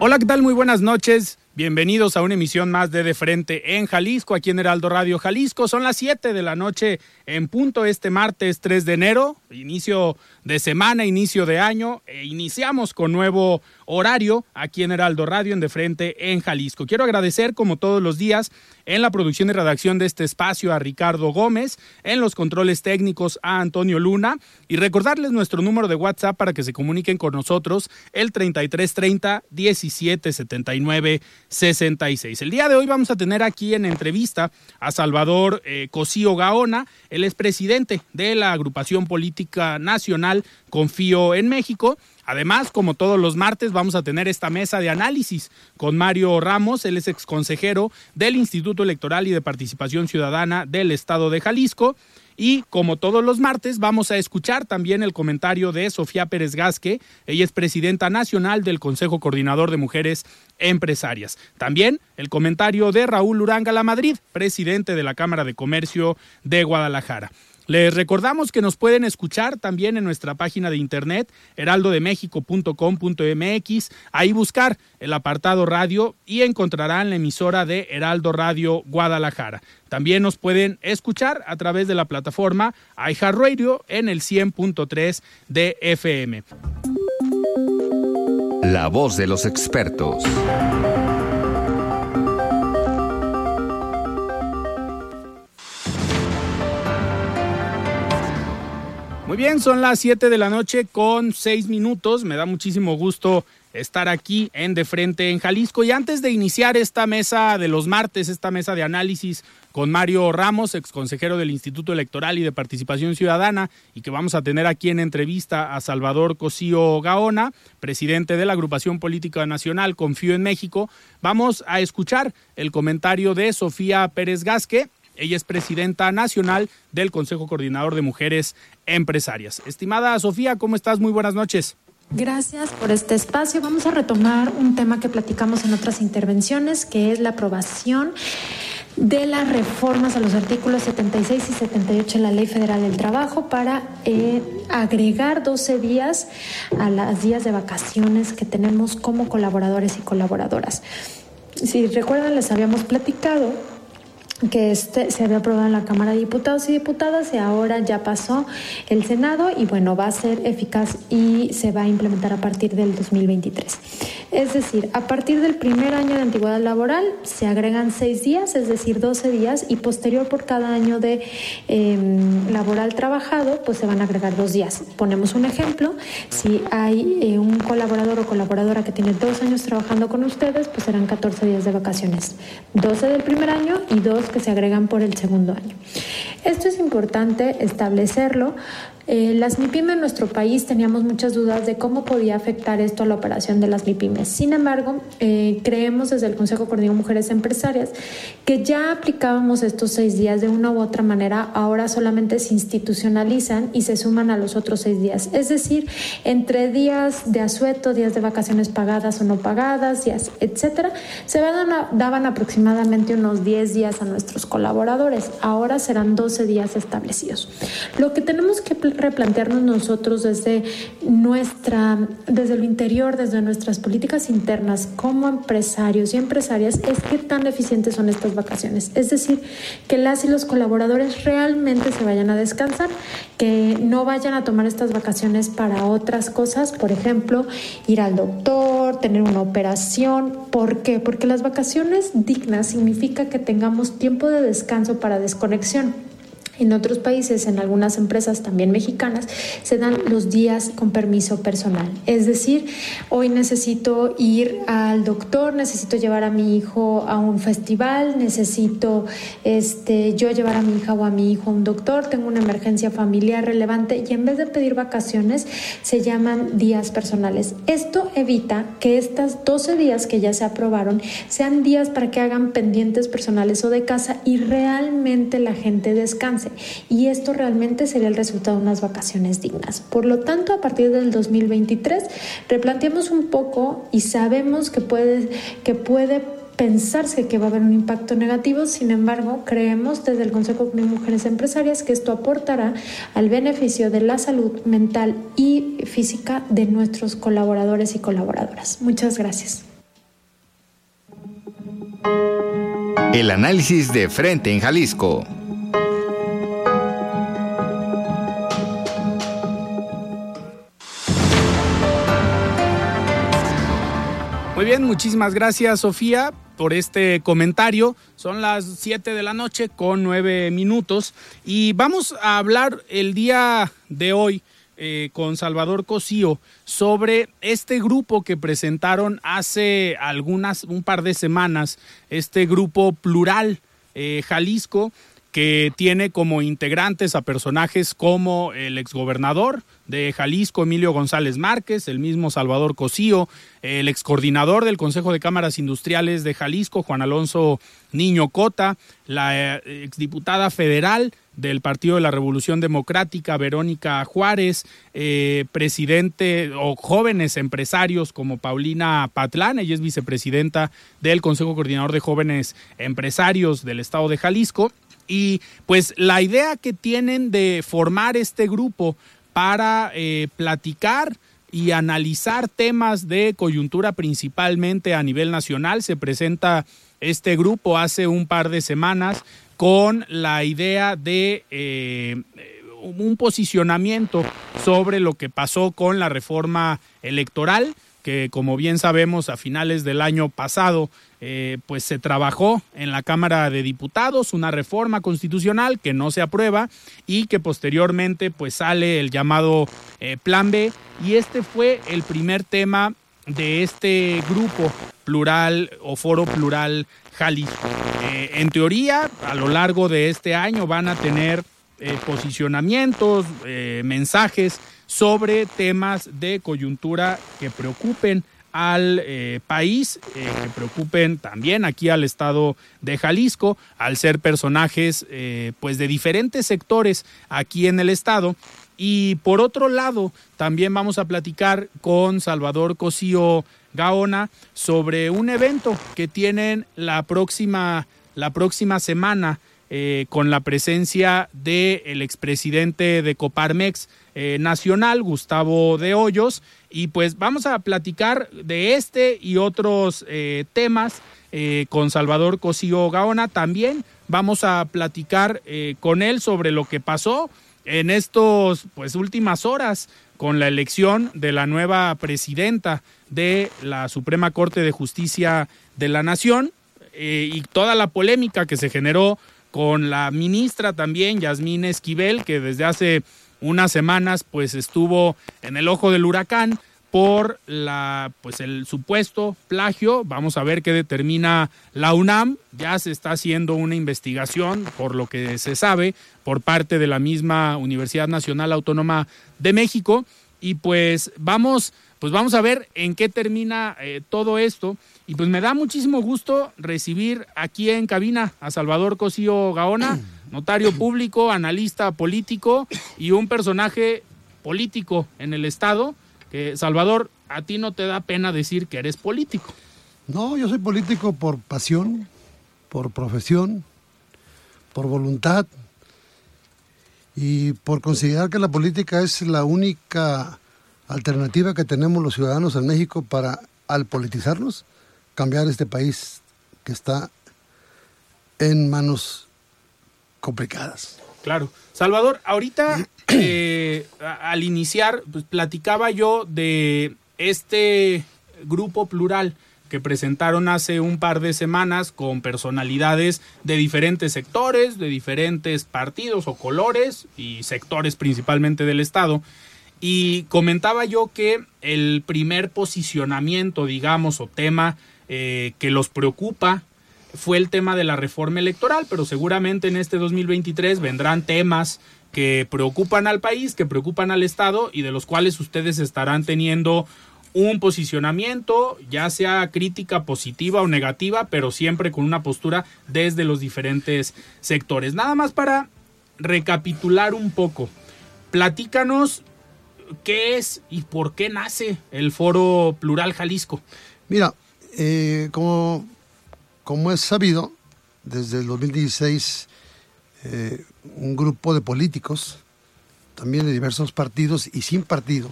Hola, ¿qué tal? Muy buenas noches. Bienvenidos a una emisión más de De Frente en Jalisco, aquí en Heraldo Radio Jalisco. Son las 7 de la noche en punto este martes 3 de enero, inicio de semana, inicio de año. E iniciamos con nuevo horario aquí en Heraldo Radio en De Frente en Jalisco. Quiero agradecer, como todos los días, en la producción y redacción de este espacio a Ricardo Gómez, en los controles técnicos a Antonio Luna y recordarles nuestro número de WhatsApp para que se comuniquen con nosotros, el 3330 1779 66. El día de hoy vamos a tener aquí en entrevista a Salvador eh, Cosío Gaona, el expresidente de la agrupación política nacional Confío en México Además, como todos los martes, vamos a tener esta mesa de análisis con Mario Ramos, él es exconsejero del Instituto Electoral y de Participación Ciudadana del Estado de Jalisco. Y como todos los martes, vamos a escuchar también el comentario de Sofía Pérez Gasque. Ella es presidenta nacional del Consejo Coordinador de Mujeres Empresarias. También el comentario de Raúl Uranga La Madrid, presidente de la Cámara de Comercio de Guadalajara. Les recordamos que nos pueden escuchar también en nuestra página de internet heraldodemexico.com.mx, ahí buscar el apartado radio y encontrarán la emisora de Heraldo Radio Guadalajara. También nos pueden escuchar a través de la plataforma iHeartRadio en el 100.3 de FM. La voz de los expertos. Muy bien, son las 7 de la noche con 6 minutos. Me da muchísimo gusto estar aquí en De Frente en Jalisco. Y antes de iniciar esta mesa de los martes, esta mesa de análisis con Mario Ramos, ex consejero del Instituto Electoral y de Participación Ciudadana, y que vamos a tener aquí en entrevista a Salvador Cosío Gaona, presidente de la agrupación política nacional Confío en México, vamos a escuchar el comentario de Sofía Pérez Gasque, ella es presidenta nacional del Consejo Coordinador de Mujeres Empresarias. Estimada Sofía, ¿cómo estás? Muy buenas noches. Gracias por este espacio. Vamos a retomar un tema que platicamos en otras intervenciones, que es la aprobación de las reformas a los artículos 76 y 78 de la Ley Federal del Trabajo para eh, agregar 12 días a las días de vacaciones que tenemos como colaboradores y colaboradoras. Si recuerdan, les habíamos platicado que este se había aprobado en la Cámara de Diputados y Diputadas y ahora ya pasó el Senado y bueno, va a ser eficaz y se va a implementar a partir del 2023. Es decir, a partir del primer año de antigüedad laboral se agregan seis días, es decir, 12 días y posterior por cada año de em, laboral trabajado, pues se van a agregar dos días. Ponemos un ejemplo, si hay eh, un colaborador o colaboradora que tiene dos años trabajando con ustedes, pues serán 14 días de vacaciones, 12 del primer año y dos que se agregan por el segundo año. Esto es importante establecerlo eh, las MIPIMES en nuestro país teníamos muchas dudas de cómo podía afectar esto a la operación de las MIPIMES. Sin embargo, eh, creemos desde el Consejo Coordinador Mujeres Empresarias que ya aplicábamos estos seis días de una u otra manera, ahora solamente se institucionalizan y se suman a los otros seis días. Es decir, entre días de asueto, días de vacaciones pagadas o no pagadas, días, etcétera, se daban aproximadamente unos 10 días a nuestros colaboradores. Ahora serán 12 días establecidos. Lo que tenemos que replantearnos nosotros desde nuestra, desde el interior, desde nuestras políticas internas como empresarios y empresarias, es qué tan eficientes son estas vacaciones. Es decir, que las y los colaboradores realmente se vayan a descansar, que no vayan a tomar estas vacaciones para otras cosas, por ejemplo, ir al doctor, tener una operación. ¿Por qué? Porque las vacaciones dignas significa que tengamos tiempo de descanso para desconexión. En otros países, en algunas empresas también mexicanas, se dan los días con permiso personal. Es decir, hoy necesito ir al doctor, necesito llevar a mi hijo a un festival, necesito este, yo llevar a mi hija o a mi hijo a un doctor, tengo una emergencia familiar relevante y en vez de pedir vacaciones, se llaman días personales. Esto evita que estas 12 días que ya se aprobaron sean días para que hagan pendientes personales o de casa y realmente la gente descanse y esto realmente sería el resultado de unas vacaciones dignas. Por lo tanto, a partir del 2023 replanteamos un poco y sabemos que puede, que puede pensarse que va a haber un impacto negativo, sin embargo, creemos desde el Consejo de Mujeres Empresarias que esto aportará al beneficio de la salud mental y física de nuestros colaboradores y colaboradoras. Muchas gracias. El análisis de frente en Jalisco. Muy bien, muchísimas gracias Sofía por este comentario. Son las 7 de la noche con 9 minutos y vamos a hablar el día de hoy eh, con Salvador Cosío sobre este grupo que presentaron hace algunas, un par de semanas, este grupo plural eh, Jalisco que tiene como integrantes a personajes como el exgobernador de Jalisco, Emilio González Márquez, el mismo Salvador Cosío, el excoordinador del Consejo de Cámaras Industriales de Jalisco, Juan Alonso Niño Cota, la eh, exdiputada federal del Partido de la Revolución Democrática, Verónica Juárez, eh, presidente o jóvenes empresarios como Paulina Patlán, ella es vicepresidenta del Consejo Coordinador de Jóvenes Empresarios del Estado de Jalisco, y pues la idea que tienen de formar este grupo para eh, platicar y analizar temas de coyuntura principalmente a nivel nacional. Se presenta este grupo hace un par de semanas con la idea de eh, un posicionamiento sobre lo que pasó con la reforma electoral que como bien sabemos a finales del año pasado eh, pues se trabajó en la Cámara de Diputados una reforma constitucional que no se aprueba y que posteriormente pues sale el llamado eh, Plan B y este fue el primer tema de este grupo plural o foro plural Jalisco. Eh, en teoría, a lo largo de este año van a tener posicionamientos, mensajes sobre temas de coyuntura que preocupen al eh, país, eh, que preocupen también aquí al estado de Jalisco, al ser personajes eh, pues de diferentes sectores aquí en el estado. Y por otro lado, también vamos a platicar con Salvador Cosío Gaona sobre un evento que tienen la próxima, la próxima semana con la presencia del el expresidente de Coparmex, eh, nacional, Gustavo de Hoyos. Y pues vamos a platicar de este y otros eh, temas eh, con Salvador Cosío Gaona. También vamos a platicar con él sobre lo que pasó en estos pues últimas horas con la elección de la nueva presidenta de la Suprema Corte de Justicia de la Nación y toda la polémica que se generó con la ministra también, Yasmín Esquivel, que desde hace unas semanas pues estuvo en el ojo del huracán por la pues el supuesto plagio. Vamos a ver qué determina la UNAM. Ya se está haciendo una investigación por lo que se sabe por parte de la misma Universidad Nacional Autónoma de México y pues vamos pues vamos a ver en qué termina eh, todo esto y pues me da muchísimo gusto recibir aquí en cabina a Salvador Cosío Gaona notario público, analista político y un personaje político en el Estado, que Salvador, a ti no te da pena decir que eres político. No, yo soy político por pasión, por profesión, por voluntad y por considerar que la política es la única alternativa que tenemos los ciudadanos en México para, al politizarnos, cambiar este país que está en manos complicadas. Claro. Salvador, ahorita eh, al iniciar, pues, platicaba yo de este grupo plural que presentaron hace un par de semanas con personalidades de diferentes sectores, de diferentes partidos o colores y sectores principalmente del Estado. Y comentaba yo que el primer posicionamiento, digamos, o tema eh, que los preocupa fue el tema de la reforma electoral, pero seguramente en este 2023 vendrán temas que preocupan al país, que preocupan al Estado y de los cuales ustedes estarán teniendo un posicionamiento, ya sea crítica positiva o negativa, pero siempre con una postura desde los diferentes sectores. Nada más para recapitular un poco. Platícanos qué es y por qué nace el Foro Plural Jalisco. Mira, eh, como, como es sabido, desde el 2016 eh, un grupo de políticos, también de diversos partidos y sin partido,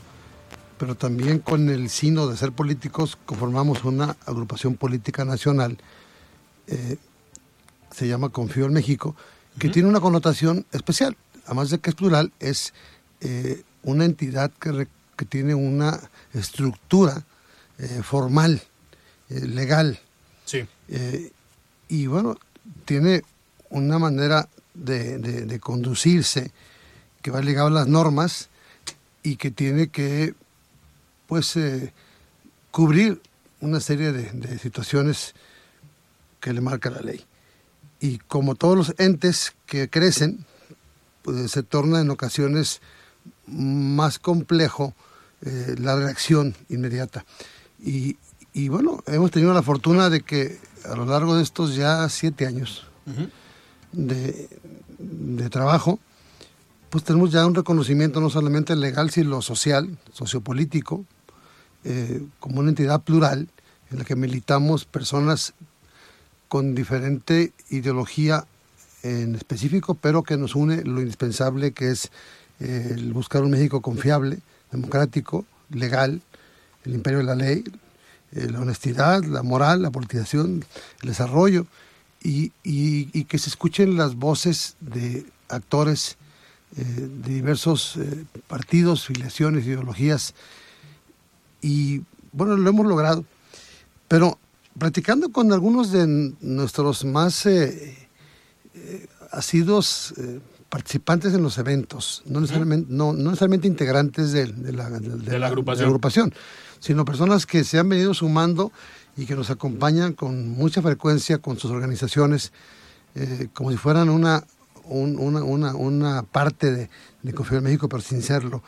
pero también con el sino de ser políticos, conformamos una agrupación política nacional, eh, se llama Confío en México, que tiene una connotación especial, además de que es plural, es eh, una entidad que, que, tiene una estructura eh, formal, legal. Sí. y bueno, tiene una manera de, de, de conducirse que va ligado a las normas y que tiene que pues eh, cubrir una serie de, de, situaciones que le marca la ley. Y como todos los entes que crecen, pues se torna en ocasiones más complejo eh, la reacción inmediata. Y, y, bueno, hemos tenido la fortuna de que a lo largo de estos ya siete años uh -huh. de, de trabajo, pues tenemos ya un reconocimiento no solamente legal, sino social, sociopolítico, eh, como una entidad plural en la que militamos personas con diferente ideología en específico, pero que nos une lo indispensable que es el buscar un México confiable, democrático, legal, el imperio de la ley, eh, la honestidad, la moral, la politización, el desarrollo, y, que se escuchen las voces de actores eh, de diversos eh, partidos, filiaciones, ideologías, y bueno, lo hemos logrado. Pero platicando con algunos de nuestros más asiduos participantes en los eventos, no necesariamente, no, no necesariamente integrantes de, de, la, de, de, la, agrupación. de, la, agrupación. sino personas que se han venido sumando y que nos acompañan con mucha frecuencia con sus organizaciones, eh, como si fueran una, un, una, una, una, parte de, de Confío en México, pero sin serlo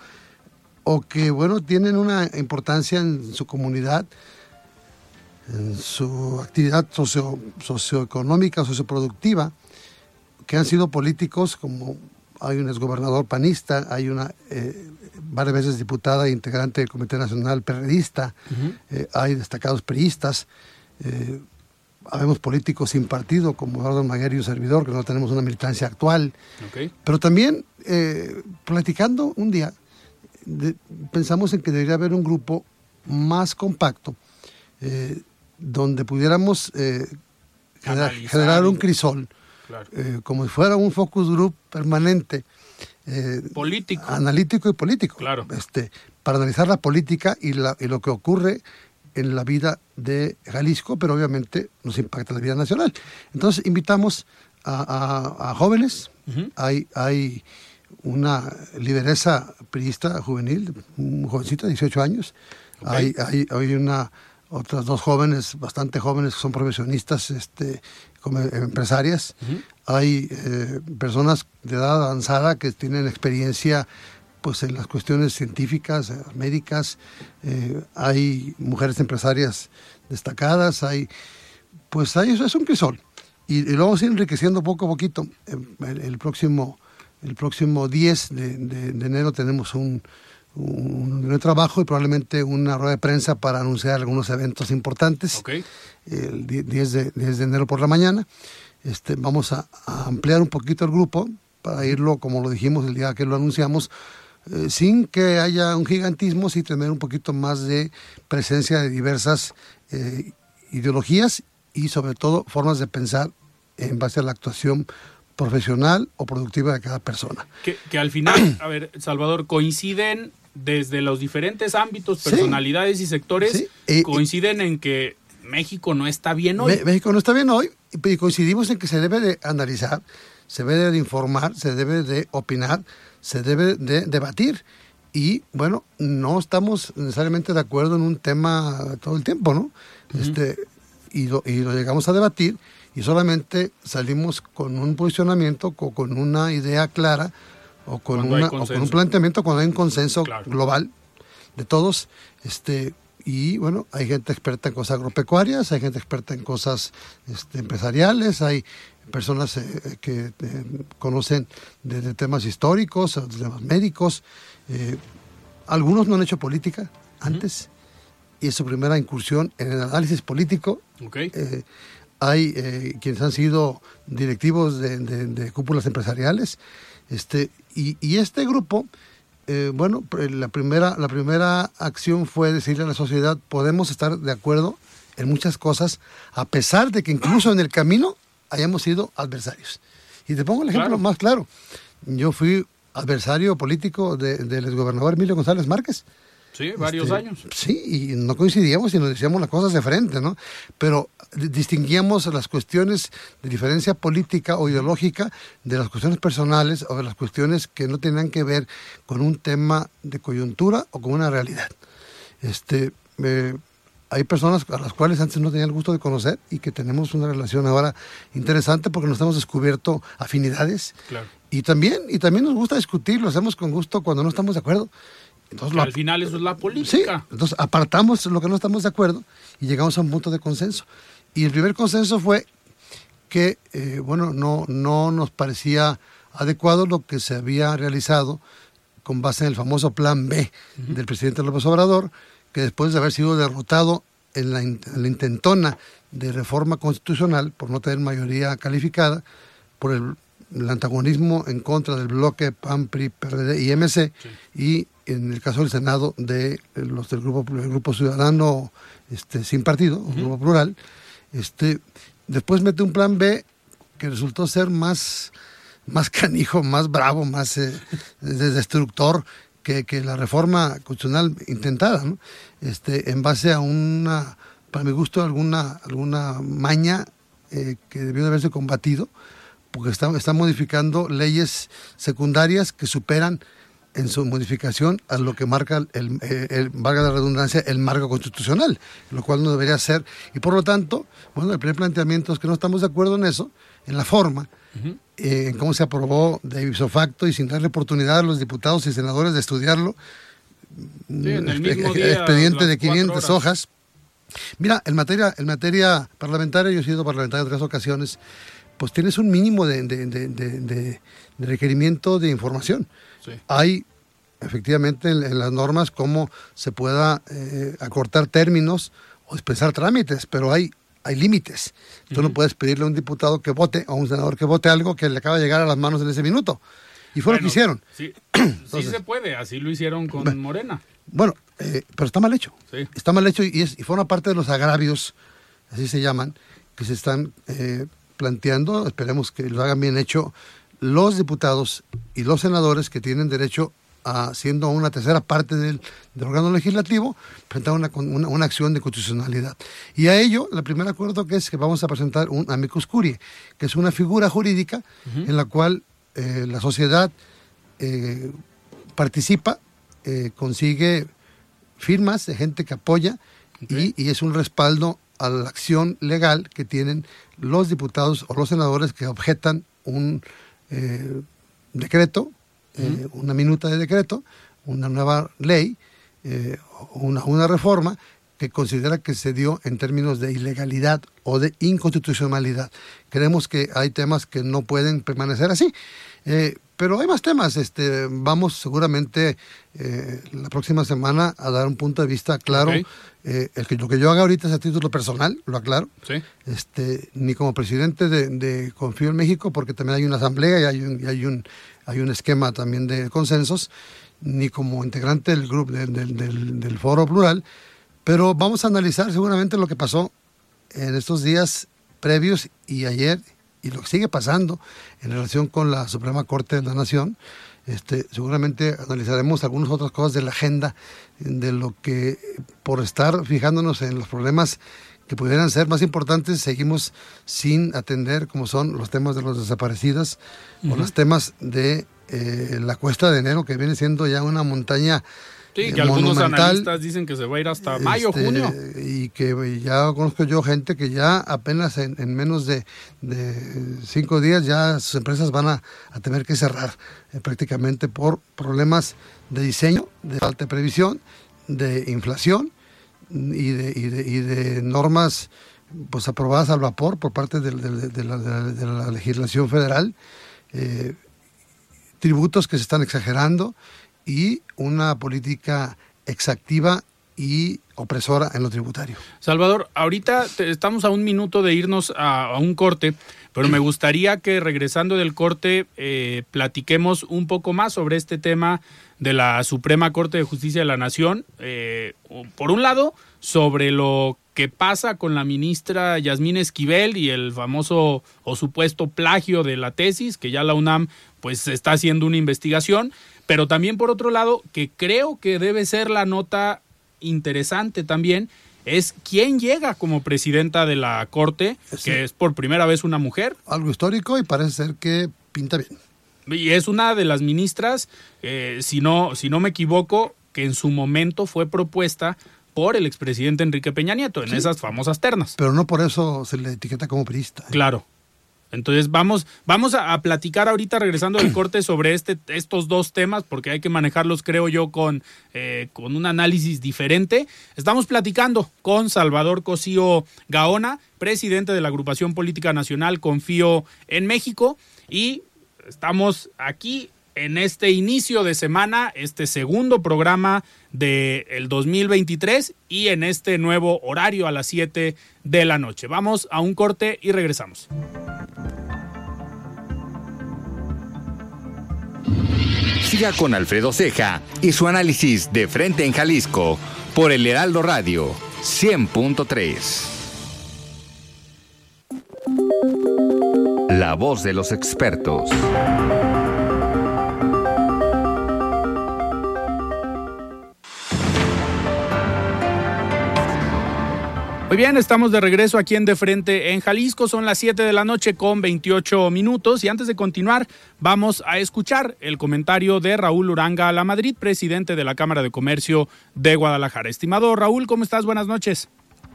o que, bueno, tienen una importancia en su comunidad, en su actividad socio, socioeconómica, socioproductiva, que han sido políticos, como hay un exgobernador panista, hay una eh, varias veces diputada e integrante del Comité Nacional Perredista, uh -huh. eh, hay destacados priistas, eh, habemos políticos sin partido, como Eduardo Maguer y un servidor, que no tenemos una militancia actual, okay. pero también eh, platicando un día, de, pensamos en que debería haber un grupo más compacto donde pudiéramos generar, generar, un crisol, claro. eh, como si fuera un focus group permanente. eh, político. Analítico y político. Claro. Este, para analizar la política y, la, y lo que ocurre en la vida de Jalisco, pero obviamente nos impacta la vida nacional. Entonces invitamos a, a, a jóvenes, uh -huh. hay, hay una lideresa priista juvenil, un jovencito de 18 años. Okay. Hay, hay, hay, una, otras dos jóvenes, bastante jóvenes, que son profesionistas, este, como empresarias. Uh -huh. Hay eh, personas de edad avanzada que tienen experiencia pues, en las cuestiones científicas, eh, médicas. Eh, hay mujeres empresarias destacadas. Hay, pues hay, es un crisol. Y, y, lo vamos a ir enriqueciendo poco a poquito. El, el próximo el próximo 10 de, de, de enero tenemos un, un, un, trabajo y probablemente una rueda de prensa para anunciar algunos eventos importantes. Okay. El 10 de, 10 de enero por la mañana. Este, vamos a, a, ampliar un poquito el grupo para irlo, como lo dijimos el día que lo anunciamos, eh, sin que haya un gigantismo, sin tener un poquito más de presencia de diversas eh, ideologías y sobre todo formas de pensar en base a la actuación profesional o productiva de cada persona. Que, al final, a ver, Salvador, coinciden desde los diferentes ámbitos, personalidades y sectores, coinciden en que México no está bien hoy. México no está bien hoy y coincidimos en que se debe de analizar, se debe de informar, se debe de opinar, se debe de debatir. Y bueno, no estamos necesariamente de acuerdo en un tema todo el tiempo, ¿no? este, y, lo, y lo llegamos a debatir y solamente salimos con un posicionamiento, o con una idea clara o con, una, o con un planteamiento cuando hay un consenso global de todos. Este, y bueno, hay gente experta en cosas agropecuarias, hay gente experta en cosas este, empresariales, hay personas eh, que eh, conocen de, temas históricos, de temas médicos. Eh, algunos no han hecho política antes y es su primera incursión en el análisis político. hay quienes han sido directivos de, cúpulas empresariales. Este, y, y este grupo eh, bueno, la primera, la primera acción fue decirle a la sociedad, podemos estar de acuerdo en muchas cosas, a pesar de que incluso en el camino hayamos sido adversarios. Y te pongo el ejemplo más claro. Yo fui adversario político del exgobernador Emilio González Márquez. Sí, varios este, años. Sí, y no coincidíamos y nos decíamos las cosas de frente, ¿no? Pero distinguíamos las cuestiones de diferencia política o ideológica de las cuestiones personales o de las cuestiones que no tenían que ver con un tema de coyuntura o con una realidad. Este, eh, hay personas a las cuales antes no tenía el gusto de conocer y que tenemos una relación ahora interesante porque nos hemos descubierto afinidades. Claro. Y también, y también nos gusta discutir, lo hacemos con gusto cuando no estamos de acuerdo. Entonces, al final eso es la política. entonces apartamos lo que no estamos de acuerdo y llegamos a un punto de consenso. Y el primer consenso fue que, eh, bueno, no, no nos parecía adecuado lo que se había realizado con base en el famoso plan B del presidente López Obrador, que después de haber sido derrotado en la, intentona de reforma constitucional por no tener mayoría calificada, por el, antagonismo en contra del bloque PAN, PRI, PRD y MC, y en el caso del Senado de los del grupo, grupo ciudadano este, sin partido, un grupo plural, este, después mete un plan B que resultó ser más, más canijo, más bravo, más eh, destructor que, que, la reforma constitucional intentada, ¿no? este, en base a una, para mi gusto, alguna, alguna maña eh, que debió de haberse combatido, porque está, está modificando leyes secundarias que superan en su modificación a lo que marca, el, el, valga la redundancia, el marco constitucional, lo cual no debería ser. Y por lo tanto, bueno, el primer planteamiento es que no estamos de acuerdo en eso, en la forma, eh, en cómo se aprobó de ipso facto y sin darle oportunidad a los diputados y senadores de estudiarlo. Sí, en el mismo día, expediente de 500 hojas. Mira, en materia, en materia parlamentaria, yo he sido parlamentario en tres ocasiones, pues tienes un mínimo de, de, de, de requerimiento de información. Hay efectivamente en, las normas cómo se pueda eh, acortar términos o expresar trámites, pero hay, hay límites. Tú no puedes pedirle a un diputado que vote o a un senador que vote algo que le acaba de llegar a las manos en ese minuto. Y fue lo que hicieron. Sí, sí se puede, así lo hicieron con Morena. Bueno, eh, pero está mal hecho. Está mal hecho y, es, y forma parte de los agravios, así se llaman, que se están eh, planteando. Esperemos que lo hagan bien hecho los diputados y los senadores que tienen derecho a, siendo una tercera parte del, órgano legislativo, presentar una, una, acción de constitucionalidad. Y a ello, el primer acuerdo que es que vamos a presentar un amicus curiae, que es una figura jurídica en la cual eh, la sociedad eh, participa, eh, consigue firmas de gente que apoya y, y es un respaldo a la acción legal que tienen los diputados o los senadores que objetan un eh, decreto, eh, una minuta de decreto, una nueva ley, eh, una, una reforma que considera que se dio en términos de ilegalidad o de inconstitucionalidad. Creemos que hay temas que no pueden permanecer así. Pero hay más temas. Este, vamos seguramente eh, la próxima semana a dar un punto de vista claro. Eh, el que, lo que yo haga ahorita es a título personal, lo aclaro. Este, ni como presidente de, Confío en México, porque también hay una asamblea y hay un, hay un, hay un esquema también de consensos, ni como integrante del grupo del, del foro plural, pero vamos a analizar seguramente lo que pasó en estos días previos y ayer y lo que sigue pasando en relación con la Suprema Corte de la Nación. Este, seguramente analizaremos algunas otras cosas de la agenda, de lo que por estar fijándonos en los problemas que pudieran ser más importantes, seguimos sin atender, como son los temas de los desaparecidos o los temas de eh, la cuesta de enero, que viene siendo ya una montaña Sí, eh, que algunos analistas dicen que se va a ir hasta mayo, este, junio. Y que ya conozco yo gente que ya apenas en, menos de, cinco días ya sus empresas van a, tener que cerrar eh, prácticamente por problemas de diseño, de falta de previsión, de inflación y de, y de, normas pues aprobadas al vapor por parte de, la, legislación federal, eh, tributos que se están exagerando y una política exactiva y opresora en lo tributario. Salvador, ahorita estamos a un minuto de irnos a, un corte, pero me gustaría que regresando del corte eh, platiquemos un poco más sobre este tema de la Suprema Corte de Justicia de la Nación. Eh, por un lado, sobre lo que pasa con la ministra Yasmín Esquivel y el famoso o supuesto plagio de la tesis, que ya la UNAM pues está haciendo una investigación. Pero también por otro lado, que creo que debe ser la nota interesante también, es quién llega como presidenta de la Corte, que es por primera vez una mujer. Algo histórico y parece ser que pinta bien. Y es una de las ministras, eh, si, no, si no me equivoco, que en su momento fue propuesta por el expresidente Enrique Peña Nieto en esas famosas ternas. Pero no por eso se le etiqueta como priista. ¿eh? Claro, entonces vamos, vamos a, platicar ahorita regresando del corte sobre este, estos dos temas, porque hay que manejarlos, creo yo, con, eh, con un análisis diferente. Estamos platicando con Salvador Cosío Gaona, presidente de la agrupación política nacional Confío en México, y estamos aquí en este inicio de semana, este segundo programa del el 2023 y en este nuevo horario a las 7 de la noche. Vamos a un corte y regresamos. Siga con Alfredo Ceja y su análisis de frente en Jalisco por el Heraldo Radio 100.3. La voz de los expertos. Muy bien, estamos de regreso aquí en De Frente en Jalisco. Son las 7 de la noche con 28 minutos. Y antes de continuar, vamos a escuchar el comentario de Raúl Uranga La Madrid, presidente de la Cámara de Comercio de Guadalajara. Estimado Raúl, ¿cómo estás? Buenas noches.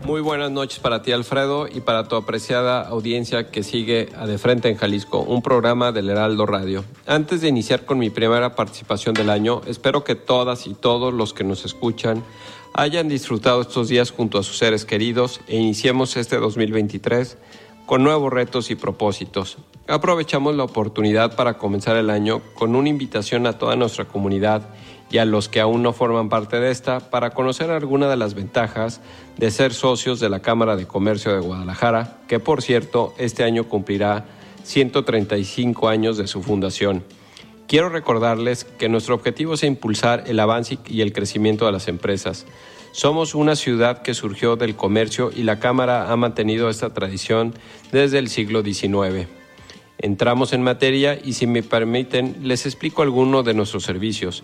Muy buenas noches para ti, Alfredo, y para tu apreciada audiencia que sigue a De Frente en Jalisco, un programa del Heraldo Radio. Antes de iniciar con mi primera participación del año, espero que todas y todos los que nos escuchan hayan disfrutado estos días junto a sus seres queridos e iniciemos este 2023 con nuevos retos y propósitos. Aprovechamos la oportunidad para comenzar el año con una invitación a toda nuestra comunidad y a los que aún no forman parte de esta para conocer algunas de las ventajas de ser socios de la Cámara de Comercio de Guadalajara, que por cierto este año cumplirá 135 años de su fundación. Quiero recordarles que nuestro objetivo es impulsar el avance y el crecimiento de las empresas. Somos una ciudad que surgió del comercio y la Cámara ha mantenido esta tradición desde el siglo XIX. Entramos en materia y si me permiten les explico algunos de nuestros servicios.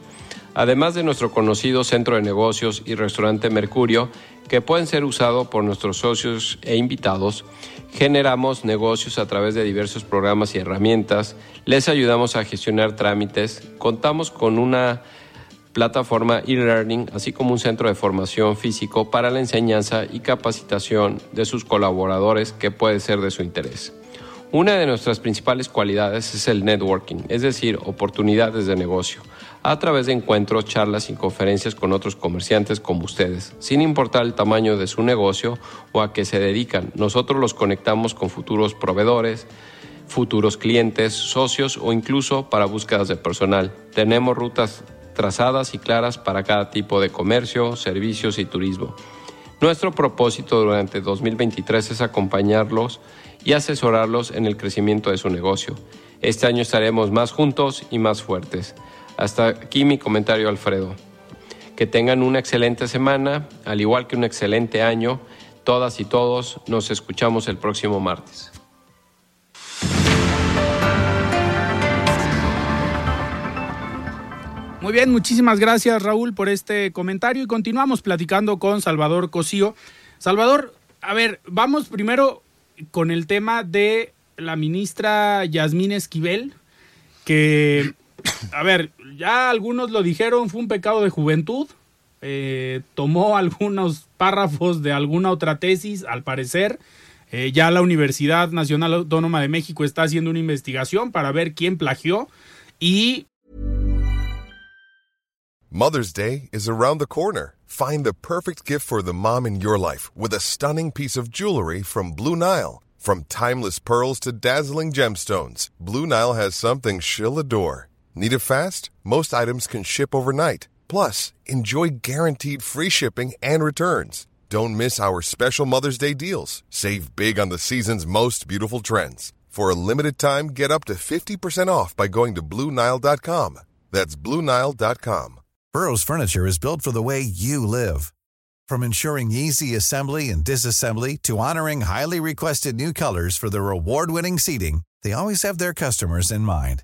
Además de nuestro conocido centro de negocios y restaurante Mercurio, que pueden ser usados por nuestros socios e invitados, generamos negocios a través de diversos programas y herramientas, les ayudamos a gestionar trámites, contamos con una plataforma e-learning, así como un centro de formación físico para la enseñanza y capacitación de sus colaboradores que puede ser de su interés. Una de nuestras principales cualidades es el networking, es decir, oportunidades de negocio a través de encuentros, charlas y conferencias con otros comerciantes como ustedes. Sin importar el tamaño de su negocio o a qué se dedican, nosotros los conectamos con futuros proveedores, futuros clientes, socios o incluso para búsquedas de personal. Tenemos rutas trazadas y claras para cada tipo de comercio, servicios y turismo. Nuestro propósito durante 2023 es acompañarlos y asesorarlos en el crecimiento de su negocio. Este año estaremos más juntos y más fuertes. Hasta aquí mi comentario, Alfredo. Que tengan una excelente semana, al igual que un excelente año. Todas y todos nos escuchamos el próximo martes. Muy bien, muchísimas gracias Raúl por este comentario y continuamos platicando con Salvador Cosío. Salvador, a ver, vamos primero con el tema de la ministra Yasmín Esquivel, que, a ver, ya algunos lo dijeron, fue un pecado de juventud, eh, tomó algunos párrafos de alguna otra tesis, al parecer. Eh, ya la Universidad Nacional Autónoma de México está haciendo una investigación para ver quién plagió y... Mother's Day is around the corner. Find the perfect gift for the mom in your life with a stunning piece of jewelry from Blue Nile. From timeless pearls to dazzling gemstones, Blue Nile has something she'll adore. Need it fast? Most items can ship overnight. Plus, enjoy guaranteed free shipping and returns. Don't miss our special Mother's Day deals. Save big on the season's most beautiful trends. For a limited time, get up to 50% off by going to BlueNile.com. That's BlueNile.com. Burrow's furniture is built for the way you live. From ensuring easy assembly and disassembly to honoring highly requested new colors for their award-winning seating, they always have their customers in mind.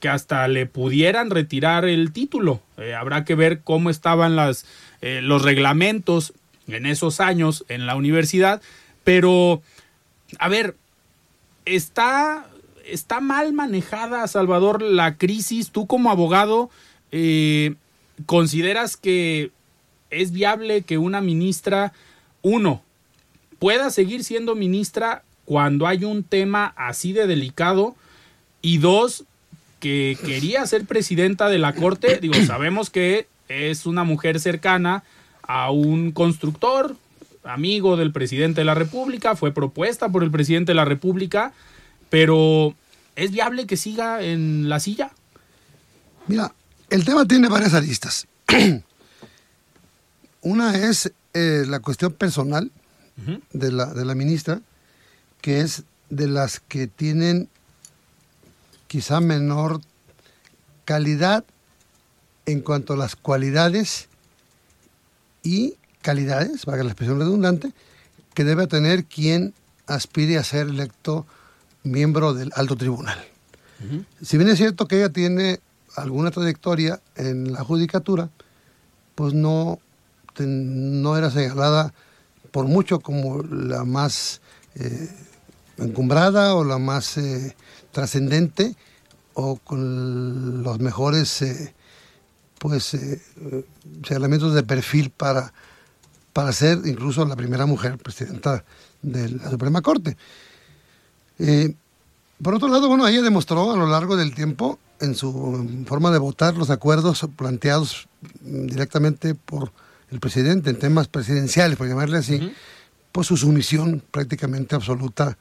que hasta le pudieran retirar el título. Eh, habrá que ver cómo estaban las, eh, los reglamentos en esos años en la universidad, pero a ver, está, está mal manejada, Salvador, la crisis. Tú como abogado, eh, ¿consideras que es viable que una ministra, uno, pueda seguir siendo ministra cuando hay un tema así de delicado y dos, que quería ser presidenta de la Corte, digo, sabemos que es una mujer cercana a un constructor, amigo del presidente de la República, fue propuesta por el presidente de la República, pero ¿es viable que siga en la silla? Mira, el tema tiene varias aristas. Una es eh, la cuestión personal de, la, de la ministra, que es de las que tienen quizá menor calidad en cuanto a las cualidades y calidades, valga la expresión redundante, que debe tener quien aspire a ser electo miembro del alto tribunal. Si bien es cierto que ella tiene alguna trayectoria en la judicatura, pues no, no era señalada por mucho como la más eh, encumbrada o la más eh, trascendente o con los mejores eh, pues elementos de perfil para, para ser incluso la primera mujer presidenta de la Suprema Corte. por otro lado, bueno, ella demostró a lo largo del tiempo en su forma de votar los acuerdos planteados directamente por el presidente en temas presidenciales, por llamarle así, pues su sumisión prácticamente absoluta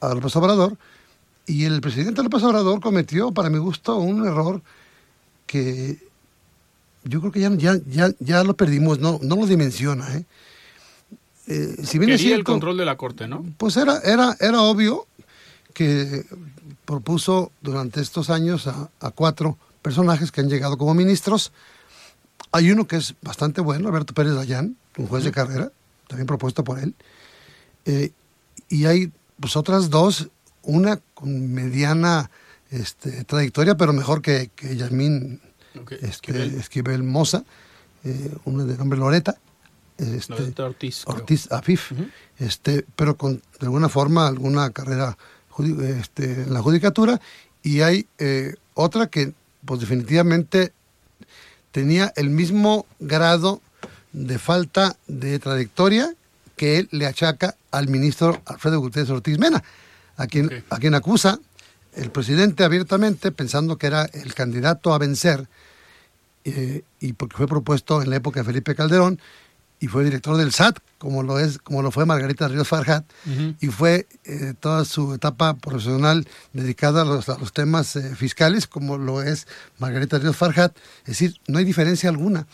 a López Obrador. Y el presidente López Obrador cometió, para mi gusto, un error que yo creo que ya, ya, ya, ya lo perdimos, no, no lo dimensiona. ¿eh? Eh, si bien Quería el control de la Corte, ¿no? Pues era, era, era obvio que propuso durante estos años a, a cuatro personajes que han llegado como ministros, hay uno que es bastante bueno, Alberto Pérez Dayán, un juez de carrera, también propuesto por él. Eh, y hay pues otras dos, una con mediana este, trayectoria, pero mejor que, que Yasmín este, Esquivel. Moza, eh, una de nombre Loreta. Este, Ortiz. Ortiz Afif, este, pero con de alguna forma alguna carrera este, en la judicatura. Y hay eh, otra que pues definitivamente tenía el mismo grado de falta de trayectoria que él le achaca al ministro Alfredo Gutiérrez Ortiz Mena, a quien, a quien acusa el presidente abiertamente, pensando que era el candidato a vencer, eh, y porque fue propuesto en la época de Felipe Calderón, y fue director del SAT, como lo es, como lo fue Margarita Ríos Farjat, y fue eh, toda su etapa profesional dedicada a los, temas eh, fiscales, como lo es Margarita Ríos Farjat. Es decir, no hay diferencia alguna.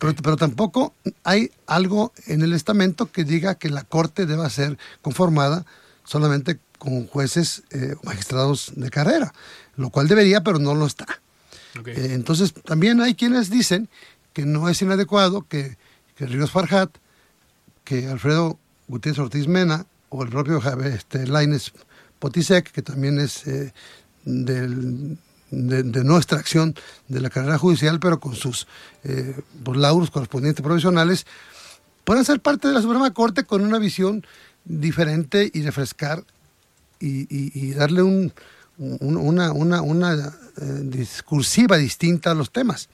Pero, pero, tampoco hay algo en el estamento que diga que la Corte deba ser conformada solamente con jueces eh, magistrados de carrera, lo cual debería, pero no lo está. entonces, también hay quienes dicen que no es inadecuado que que Ríos Farhat, que Alfredo Gutiérrez Ortiz Mena o el propio este, Laines Potisek, que también es eh, de, no extracción de la carrera judicial, pero con sus eh, pues, lauros correspondientes profesionales, puedan ser parte de la Suprema Corte con una visión diferente y refrescar y, darle un, una, una, una eh, discursiva distinta a los temas.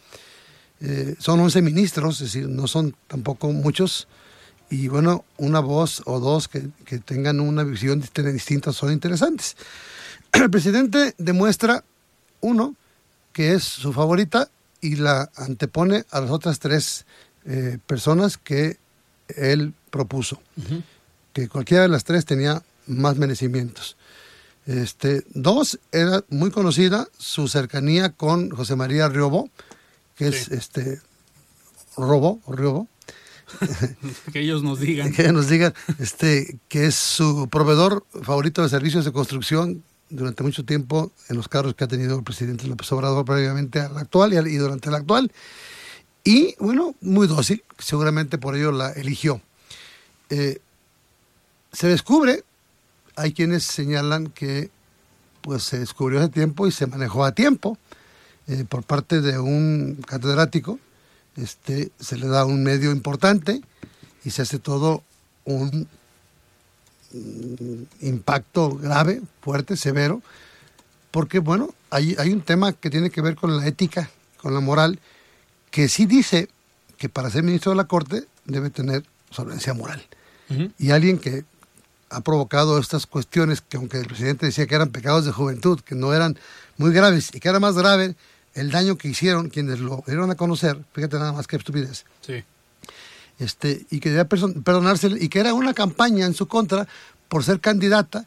Eh, son 11 ministros, es decir, no son tampoco muchos, y bueno, una voz o dos que, tengan una visión distinta son interesantes. El presidente demuestra, uno, que es su favorita y la antepone a las otras tres eh, personas que él propuso, que cualquiera de las tres tenía más merecimientos. Este, dos, era muy conocida su cercanía con José María Riobó, que es este Robo Riobo. que ellos nos digan. que nos digan, este, que es su proveedor favorito de servicios de construcción durante mucho tiempo en los carros que ha tenido el presidente López Obrador previamente al actual y, durante el actual. Y bueno, muy dócil, seguramente por ello la eligió. Eh, se descubre, hay quienes señalan que pues se descubrió hace tiempo y se manejó a tiempo eh, por parte de un catedrático, este, se le da un medio importante y se hace todo un, impacto grave, fuerte, severo, porque bueno, hay, hay un tema que tiene que ver con la ética, con la moral, que sí dice que para ser ministro de la Corte debe tener solvencia moral. Y alguien que ha provocado estas cuestiones que aunque el presidente decía que eran pecados de juventud, que no eran muy graves y que era más grave el daño que hicieron quienes lo dieron a conocer, fíjate nada más que estupidez. Sí. Este, y que debía perdonarse, y que era una campaña en su contra por ser candidata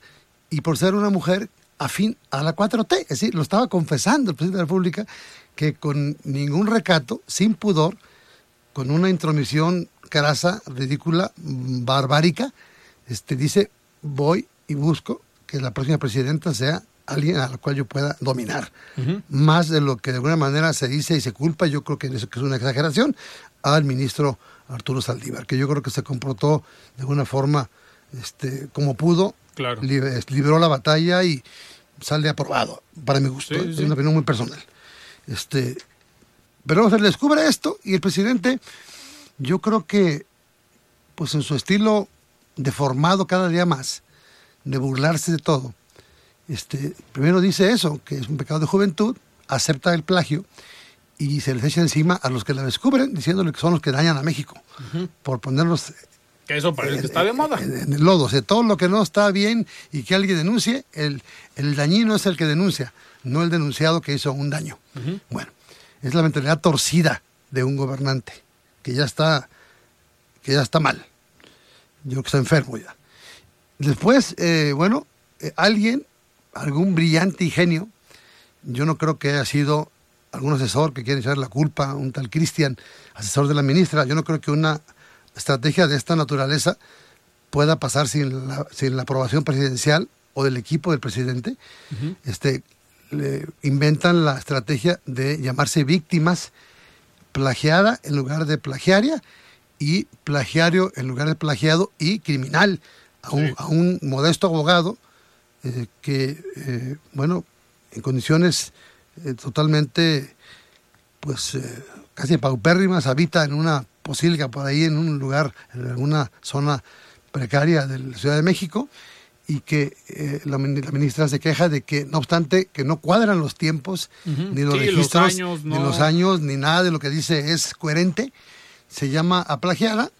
y por ser una mujer afín a la 4T. Es decir, lo estaba confesando el presidente de la República, que con ningún recato, sin pudor, con una intromisión crasa, ridícula, barbárica, este, dice, voy y busco que la próxima presidenta sea alguien a la cual yo pueda dominar. Más de lo que de alguna manera se dice y se culpa, yo creo que eso es una exageración, al ministro Arturo Saldívar, que yo creo que se comportó de alguna forma este, como pudo, claro. libró la batalla y sale aprobado, para mi gusto. Es una opinión muy personal. Este, pero se descubre esto y el presidente, yo creo que, pues en su estilo deformado cada día más, de burlarse de todo, este, primero dice eso, que es un pecado de juventud, acepta el plagio y se les echa encima a los que la descubren diciéndole que son los que dañan a México, por ponerlos... Que eso parece que está de moda. En, el lodo, o sea, todo lo que no está bien y que alguien denuncie, el, el dañino es el que denuncia, no el denunciado que hizo un daño. Bueno, es la mentalidad torcida de un gobernante, que ya está, que ya está mal. Yo que está enfermo ya. Después, eh, bueno, eh, alguien algún brillante ingenio, yo no creo que haya sido algún asesor que quiera echar la culpa, un tal Cristian, asesor de la ministra, yo no creo que una estrategia de esta naturaleza pueda pasar sin la, sin la aprobación presidencial o del equipo del presidente. este, inventan la estrategia de llamarse víctimas plagiada en lugar de plagiaria y plagiario en lugar de plagiado y criminal a un modesto abogado eh, que, eh, bueno, en condiciones eh, totalmente, pues, casi paupérrimas, habita en una posilga por ahí, en un lugar, en alguna zona precaria de la Ciudad de México, y que eh, la, ministra se queja de que, no obstante, que no cuadran los tiempos, ni los registros, ni los años, ni nada de lo que dice es coherente, se llama a plagiada,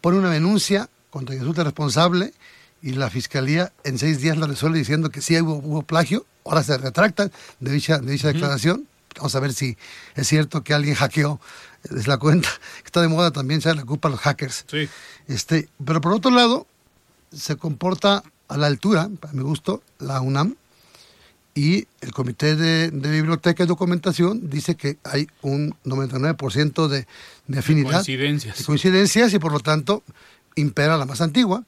pone una denuncia contra resulta responsable y la fiscalía en seis días la resuelve diciendo que sí hubo, plagio, ahora se retractan de dicha, dicha declaración. Vamos a ver si es cierto que alguien hackeó es la cuenta. Está de moda también, se la culpa a los hackers. Sí. Este, pero por otro lado, se comporta a la altura, para mi gusto, la UNAM y el Comité de, Biblioteca y Documentación dice que hay un 99% de, de afinidad. coincidencias. De coincidencias y por lo tanto impera la más antigua.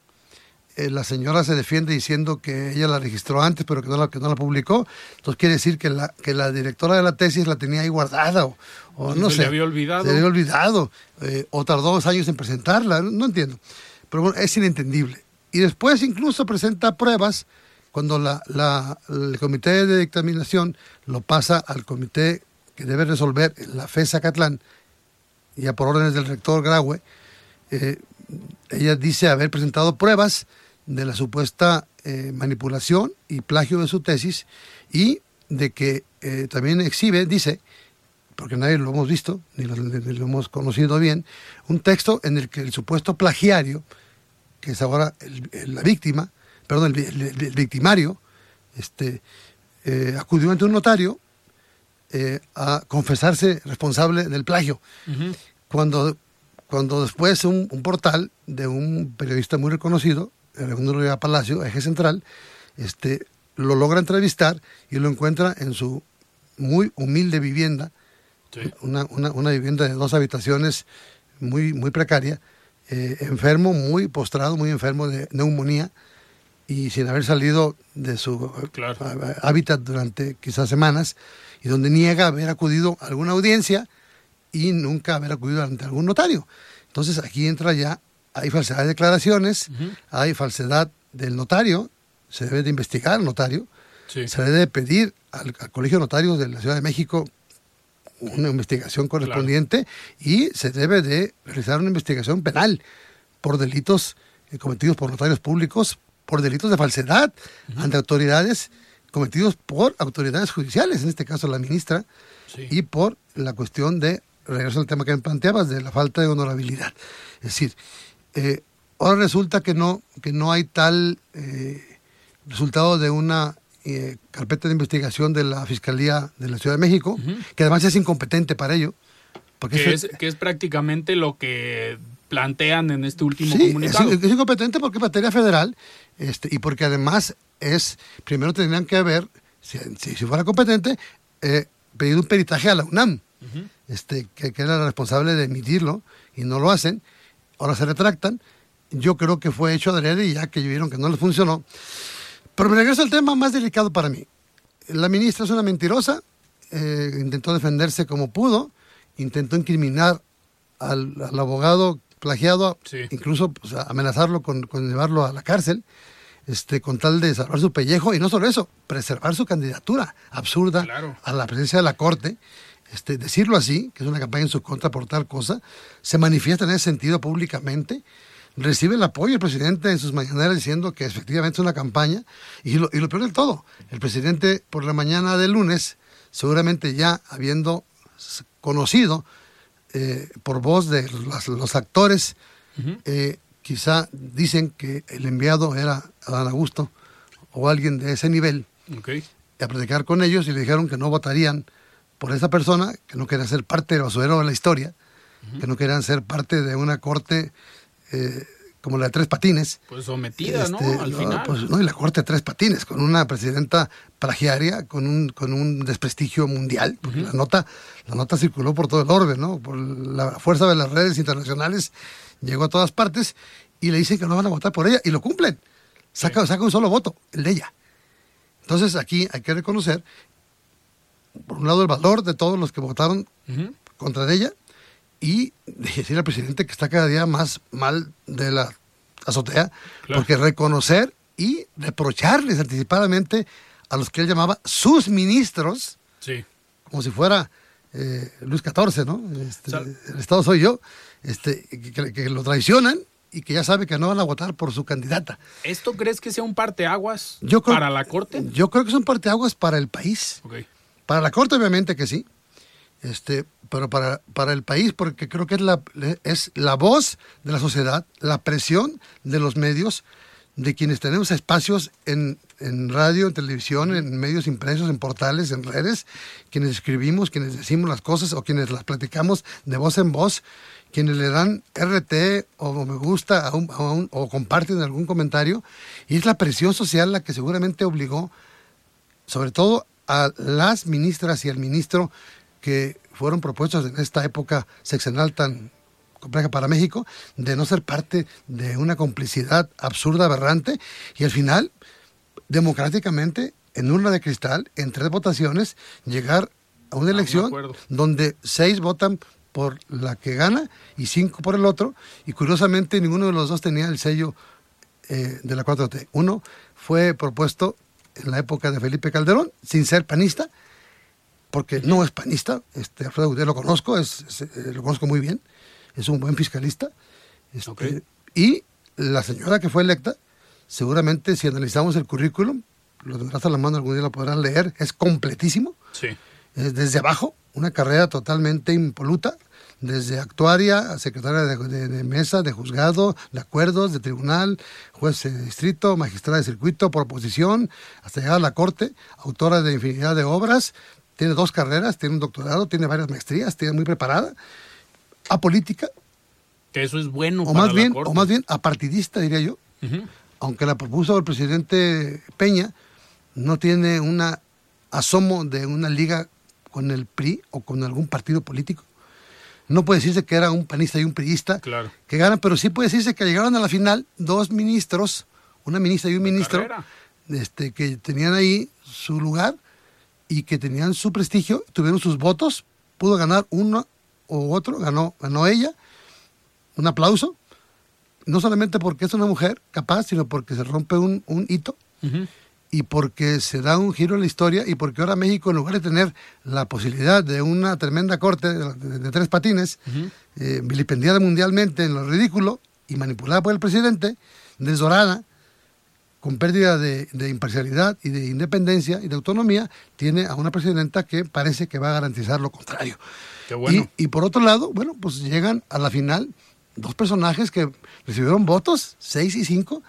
Eh, la señora se defiende diciendo que ella la registró antes, pero que no la, que no la publicó. Entonces quiere decir que la, que la directora de la tesis la tenía ahí guardada o, no se sé. Le había olvidado. Se le había olvidado. Eh, o tardó dos años en presentarla. No, entiendo. Pero bueno, es inentendible. Y después incluso presenta pruebas cuando la, el comité de dictaminación lo pasa al comité que debe resolver la FESA Catlán, ya por órdenes del rector Graue, eh, ella dice haber presentado pruebas de la supuesta eh, manipulación y plagio de su tesis y de que eh, también exhibe, dice, porque nadie lo hemos visto, ni lo, hemos conocido bien, un texto en el que el supuesto plagiario, que es ahora la víctima, perdón, el, victimario, este, eh, acudió ante un notario a confesarse responsable del plagio. Cuando cuando después un, portal de un periodista muy reconocido, Raimundo Rivera Palacio, Eje Central, este, lo logra entrevistar y lo encuentra en su muy humilde vivienda, una, vivienda de dos habitaciones muy, muy precaria, eh, enfermo, muy postrado, muy enfermo de neumonía y sin haber salido de su hábitat durante quizás semanas y donde niega haber acudido a alguna audiencia y nunca haber acudido ante algún notario. Entonces aquí entra ya, hay falsedad de declaraciones, hay falsedad del notario, se debe de investigar al notario, se debe pedir al, Colegio de Notarios de la Ciudad de México una investigación correspondiente y se debe de realizar una investigación penal por delitos eh, cometidos por notarios públicos, por delitos de falsedad ante autoridades cometidos por autoridades judiciales, en este caso la ministra, y por la cuestión de regreso al tema que me planteabas, de la falta de honorabilidad. Es decir, eh, ahora resulta que no, que no hay tal eh, resultado de una eh, carpeta de investigación de la Fiscalía de la Ciudad de México, que además es incompetente para ello. Porque que, es, que es prácticamente lo que plantean en este último comunicado. Es, es, incompetente porque es materia federal este, y porque además es, primero tendrían que haber, si, si, fuera competente, eh, pedido un peritaje a la UNAM este, que, era la responsable de emitirlo y no lo hacen, ahora se retractan. Yo creo que fue hecho adrede y ya que vieron que no les funcionó. Pero me regreso al tema más delicado para mí. La ministra es una mentirosa, eh, intentó defenderse como pudo, intentó incriminar al, abogado plagiado, incluso pues, amenazarlo con, con, llevarlo a la cárcel, este, con tal de salvar su pellejo, y no solo eso, preservar su candidatura absurda a la presencia de la Corte este, decirlo así, que es una campaña en su contra por tal cosa, se manifiesta en ese sentido públicamente, recibe el apoyo del presidente en sus mañaneras diciendo que efectivamente es una campaña, y lo, y lo peor del todo, el presidente por la mañana del lunes, seguramente ya habiendo conocido eh, por voz de los, actores, eh, quizá dicen que el enviado era Adán Augusto o alguien de ese nivel, a platicar con ellos y le dijeron que no votarían por esa persona que no quería ser parte del basurero de la historia, que no querían ser parte de una corte eh, como la de tres patines. Pues sometida, ¿no? Este, Al final. Pues, no, y la corte de tres patines, con una presidenta plagiaria, con un, con un desprestigio mundial, porque la, nota, la nota circuló por todo el orbe, ¿no? Por la fuerza de las redes internacionales, llegó a todas partes y le dicen que no van a votar por ella y lo cumplen. Saca, saca un solo voto, el de ella. Entonces aquí hay que reconocer por un lado, el valor de todos los que votaron contra ella y decir al presidente que está cada día más mal de la azotea, porque reconocer y reprocharles anticipadamente a los que él llamaba sus ministros, como si fuera eh, Luis XIV, ¿no? Este, el Estado soy yo, este, que, lo traicionan y que ya sabe que no van a votar por su candidata. ¿Esto crees que sea un parteaguas Yo creo- para la Corte? Yo creo que son parteaguas para el país. Para la Corte, obviamente que sí. Este, pero para, para el país, porque creo que es la, es la voz de la sociedad, la presión de los medios, de quienes tenemos espacios en, en radio, en televisión, en medios impresos, en portales, en redes, quienes escribimos, quienes decimos las cosas o quienes las platicamos de voz en voz, quienes le dan RT o me gusta a un- o comparten algún comentario, y es la presión social la que seguramente obligó sobre todo a las ministras y al ministro que fueron propuestos en esta época sexenal tan compleja para México, de no ser parte de una complicidad absurda, aberrante, y al final, democráticamente, en urna de cristal, en tres votaciones, llegar a una elección donde seis votan por la que gana y cinco por el otro, y curiosamente ninguno de los dos tenía el sello eh, de la 4T. Uno fue propuesto en la época de Felipe Calderón, sin ser panista, porque no es panista, este, Alfredo Gutiérrez lo conozco, es, es, eh, lo conozco muy bien, es un buen fiscalista. este. Y la señora que fue electa, seguramente si analizamos el currículum, lo tendrás a la mano, algún día lo podrán leer, es completísimo Sí. es desde abajo, una carrera totalmente impoluta, desde actuaria a secretaria de, de- de mesa, de juzgado, de acuerdos, de tribunal, juez de distrito, magistrada de circuito, por oposición, hasta llegar a la corte, autora de infinidad de obras, tiene dos carreras, tiene un doctorado, tiene varias maestrías, tiene muy preparada, apolítica, Que eso es bueno o para más la bien, Corte. o más bien apartidista, diría yo, aunque la propuso el presidente Peña, no tiene una asomo de una liga con el PRI o con algún partido político. No puede decirse que era un panista y un priista Claro. que ganan, pero sí puede decirse que llegaron a la final dos ministros, una ministra y un ministro, este, que tenían ahí su lugar y que tenían su prestigio, tuvieron sus votos, pudo ganar uno o otro, ganó, ganó ella, un aplauso, no solamente porque es una mujer capaz, sino porque se rompe un, un hito y porque se da un giro en la historia y porque ahora México, en lugar de tener la posibilidad de una tremenda corte de, de- de tres patines, eh, vilipendiada mundialmente en lo ridículo y manipulada por el presidente, desdorada, con pérdida de, de imparcialidad y de independencia y de autonomía, tiene a una presidenta que parece que va a garantizar lo contrario. Qué bueno. Y, y por otro lado, bueno, pues llegan a la final dos personajes que recibieron votos, seis y cinco,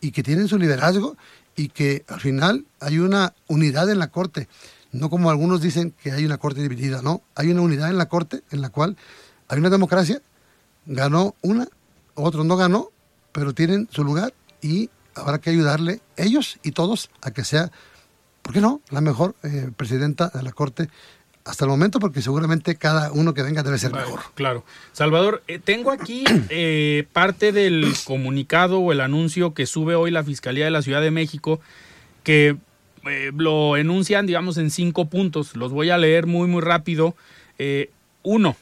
y que tienen su liderazgo y que al final hay una unidad en la Corte. No como algunos dicen que hay una Corte dividida, no. Hay una unidad en la Corte en la cual hay una democracia, ganó una, otro no ganó, pero tienen su lugar y habrá que ayudarle ellos y todos a que sea, ¿por qué no?, la mejor eh, presidenta de la Corte hasta el momento, porque seguramente cada uno que venga debe ser mejor. Claro. Salvador, eh, tengo aquí eh, parte del comunicado o el anuncio que sube hoy la Fiscalía de la Ciudad de México, que lo enuncian, digamos, en cinco puntos. Los voy a leer muy, muy rápido. Uno,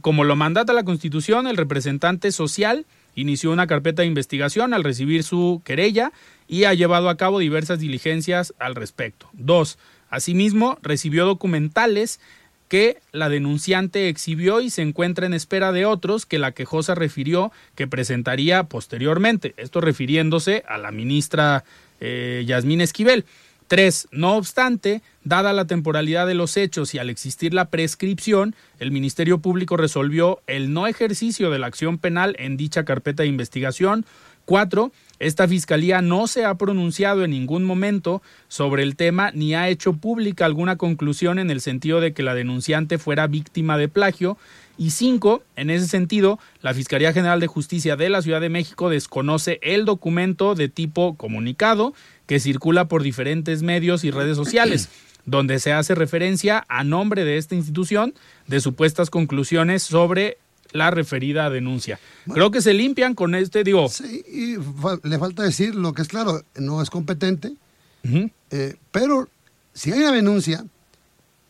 como lo mandata la Constitución, el representante social inició una carpeta de investigación al recibir su querella y ha llevado a cabo diversas diligencias al respecto. Dos, asimismo, recibió documentales que la denunciante exhibió y se encuentra en espera de otros que la quejosa refirió que presentaría posteriormente. Esto refiriéndose a la ministra eh, Yasmín Esquivel. Tres, no obstante, dada la temporalidad de los hechos y al existir la prescripción, el Ministerio Público resolvió el no ejercicio de la acción penal en dicha carpeta de investigación. Cuatro, esta fiscalía no se ha pronunciado en ningún momento sobre el tema ni ha hecho pública alguna conclusión en el sentido de que la denunciante fuera víctima de plagio. Y cinco, en ese sentido, la Fiscalía General de Justicia de la Ciudad de México desconoce el documento de tipo comunicado que circula por diferentes medios y redes sociales, donde se hace referencia a nombre de esta institución de supuestas conclusiones sobre la referida denuncia. Creo que se limpian con este, digo, Sí, y fa- le falta decir lo que es claro, no es competente, eh, pero si hay una denuncia,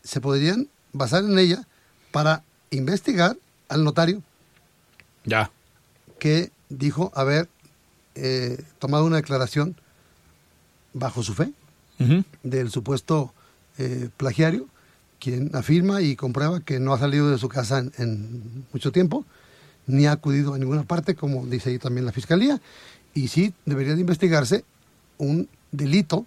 se podrían basar en ella para investigar al notario. Ya, que dijo haber eh, tomado una declaración bajo su fe del supuesto eh, plagiario, quien afirma y comprueba que no ha salido de su casa en, en mucho tiempo ni ha acudido a ninguna parte, como dice ahí también la Fiscalía, y sí debería de investigarse un delito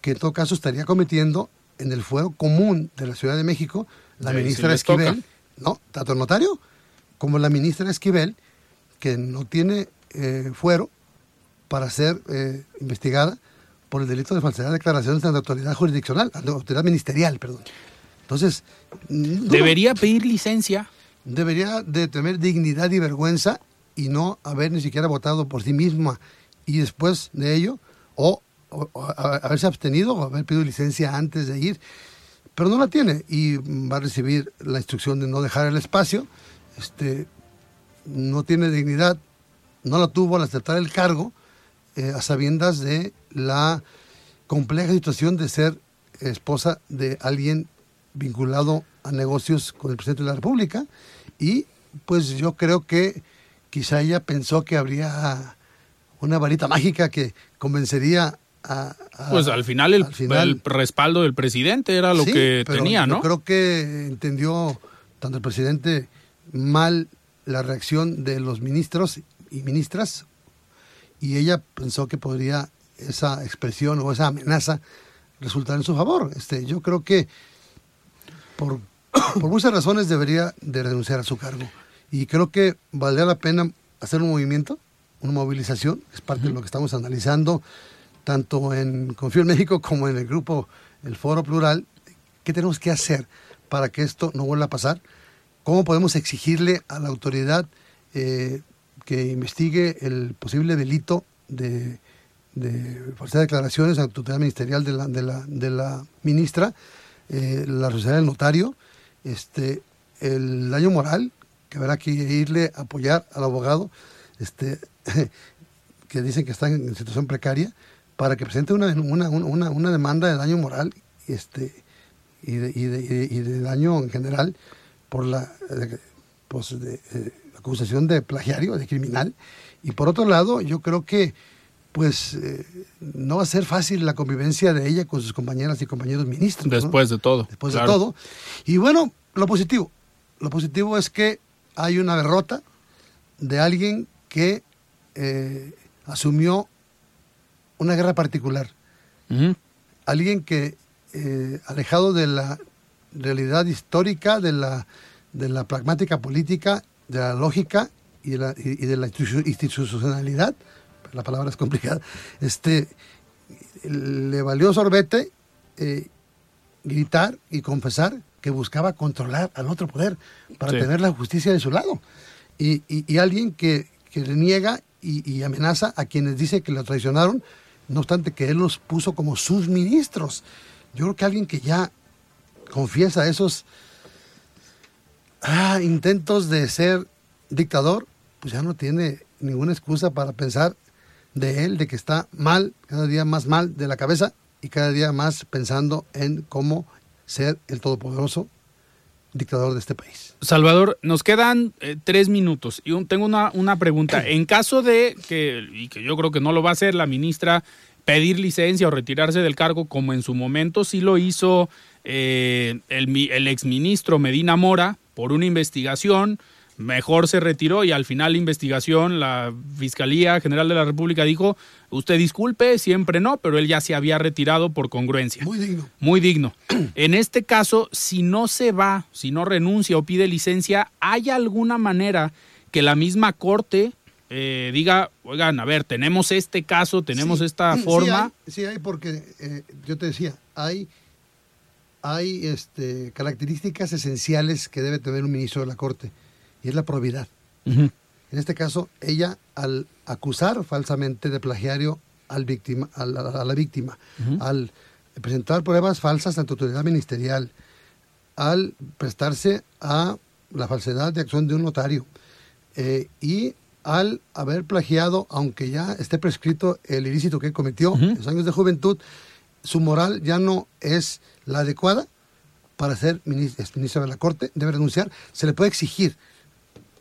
que en todo caso estaría cometiendo en el fuero común de la Ciudad de México la Sí, ministra Esquivel, no, tanto el notario como la ministra Esquivel, que no tiene eh, fuero para ser eh, investigada por el delito de falsedad de declaraciones ante la autoridad jurisdiccional, ante la autoridad ministerial, perdón. Entonces, Debería pedir licencia. debería de tener dignidad y vergüenza y no haber ni siquiera votado por sí misma y después de ello o, o- o a- haberse abstenido o haber pedido licencia antes de ir pero no la tiene y va a recibir la instrucción de no dejar el espacio este no tiene dignidad no la tuvo al aceptar el cargo eh, a sabiendas de la compleja situación de ser esposa de alguien vinculado a negocios con el presidente de la República y pues yo creo que quizá ella pensó que habría una varita mágica que convencería a... a- Pues al final el, al final- el respaldo del presidente era lo Sí, que pero tenía, yo ¿no? creo que entendió tanto el presidente mal la reacción de los ministros y ministras y ella pensó que podría esa expresión o esa amenaza resultar en su favor. Este, yo creo que por, por muchas razones debería de renunciar a su cargo y creo que valdría la pena hacer un movimiento, una movilización, es parte de lo que estamos analizando tanto en Confío en México como en el grupo, el Foro Plural, ¿qué tenemos que hacer para que esto no vuelva a pasar? ¿Cómo podemos exigirle a la autoridad eh, que investigue el posible delito de, de falsedad de declaraciones a la autoridad ministerial de la, de la, de la ministra, eh, la sociedad del notario, este, el daño moral, que habrá que irle a apoyar al abogado, este, que dicen que está en situación precaria, para que presente una, una, una, una demanda de daño moral este, y de- y de daño en general por la, eh, pues, de, eh, acusación de plagiario, de criminal. Y por otro lado, yo creo que pues eh, no va a ser fácil la convivencia de ella con sus compañeras y compañeros ministros. ¿no? Después de todo. después claro. de todo. Y bueno, lo positivo. Lo positivo es que hay una derrota de alguien que eh, asumió una guerra particular. Alguien que, eh, alejado de la realidad histórica, de la, de la pragmática política, de la lógica y de la, y- de la institu- institucionalidad, la palabra es complicada, este, le valió sorbete eh, gritar y confesar que buscaba controlar al otro poder para Sí. tener la justicia de su lado. Y, y- y alguien que, que reniega y, y amenaza a quienes dice que lo traicionaron, no obstante que él los puso como sus ministros. Yo creo que alguien que ya confiesa esos ah, intentos de ser dictador, pues ya no tiene ninguna excusa para pensar de él, de que está mal, cada día más mal de la cabeza y cada día más pensando en cómo ser el todopoderoso dictador de este país. Salvador, nos quedan eh, tres minutos y un- tengo una, una pregunta. En caso de que, y que yo creo que no lo va a hacer la ministra, pedir licencia o retirarse del cargo, como en su momento sí lo hizo eh, el, el exministro Medina Mora por una investigación, mejor se retiró y al final la investigación, la Fiscalía General de la República dijo, usted disculpe, siempre no, pero él ya se había retirado por congruencia. Muy digno. Muy digno. En este caso, si no se va, si no renuncia o pide licencia, ¿hay alguna manera que la misma corte eh, diga, oigan, a ver, tenemos este caso, tenemos Sí, esta sí forma? hay, Sí hay, porque eh, yo te decía, hay, hay este, características esenciales que debe tener un ministro de la Corte, y es la probidad. En este caso, ella, al acusar falsamente de plagiario al víctima, a, la, a la víctima, al presentar pruebas falsas ante autoridad ministerial, al prestarse a la falsedad de acción de un notario eh, y al haber plagiado, aunque ya esté prescrito el ilícito que cometió en los años de juventud, su moral ya no es la adecuada para ser ministro, ministro de la Corte, debe renunciar. Se le puede exigir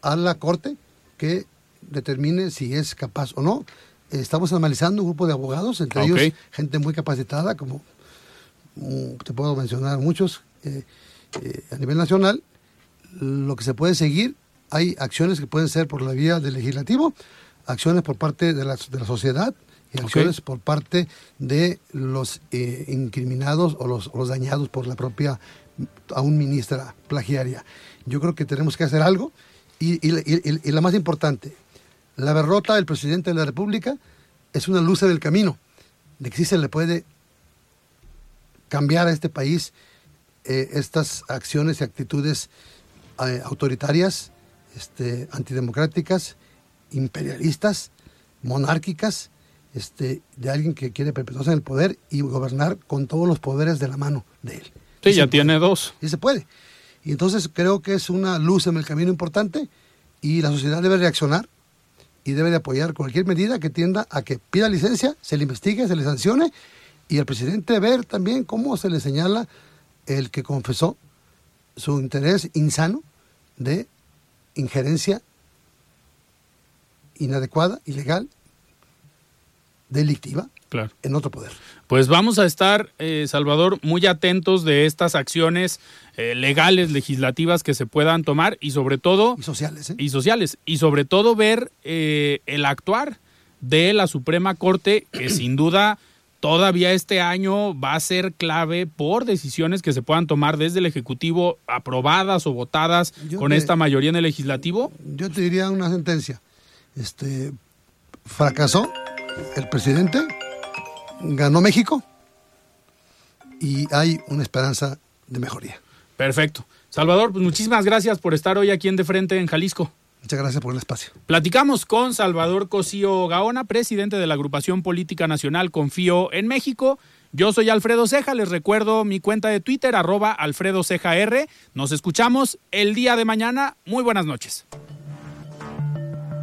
a la Corte que determine si es capaz o no. Estamos analizando un grupo de abogados, entre Ok. ellos gente muy capacitada, como mm, te puedo mencionar muchos eh, eh, a nivel nacional. Lo que se puede seguir hay acciones que pueden ser por la vía del legislativo, acciones por parte de la, de la sociedad y acciones por parte de los eh, incriminados o los, los dañados por la propia aún ministra plagiaria. Yo creo que tenemos que hacer algo y, y, y, y la más importante, la derrota del presidente de la República es una luz del camino de que sí se le puede cambiar a este país eh, estas acciones y actitudes eh, autoritarias, este, antidemocráticas, imperialistas, monárquicas, este, de alguien que quiere perpetuarse en el poder y gobernar con todos los poderes de la mano de él. Sí, ya tiene dos. Y se puede. Y entonces creo que es una luz en el camino importante y la sociedad debe reaccionar y debe de apoyar cualquier medida que tienda a que pida licencia, se le investigue, se le sancione y el presidente ver también cómo se le señala el que confesó su interés insano de injerencia inadecuada, ilegal, delictiva claro. en otro poder. Pues vamos a estar, eh, Salvador, muy atentos de estas acciones eh, legales, legislativas que se puedan tomar y sobre todo... Y sociales, ¿eh? Y sociales. Y sobre todo ver eh, el actuar de la Suprema Corte, que sin duda todavía este año va a ser clave por decisiones que se puedan tomar desde el Ejecutivo, aprobadas o votadas Yo con te- esta mayoría en el Legislativo. Yo te diría una sentencia. Este fracasó el presidente, ganó México y hay una esperanza de mejoría. Perfecto. Salvador, pues muchísimas gracias por estar hoy aquí en De Frente en Jalisco. Muchas gracias por el espacio. Platicamos con Salvador Cosío Gaona, presidente de la agrupación política nacional Confío en México. Yo soy Alfredo Ceja, les recuerdo mi cuenta de Twitter, arroba Alfredo Ceja R. Nos escuchamos el día de mañana. Muy buenas noches.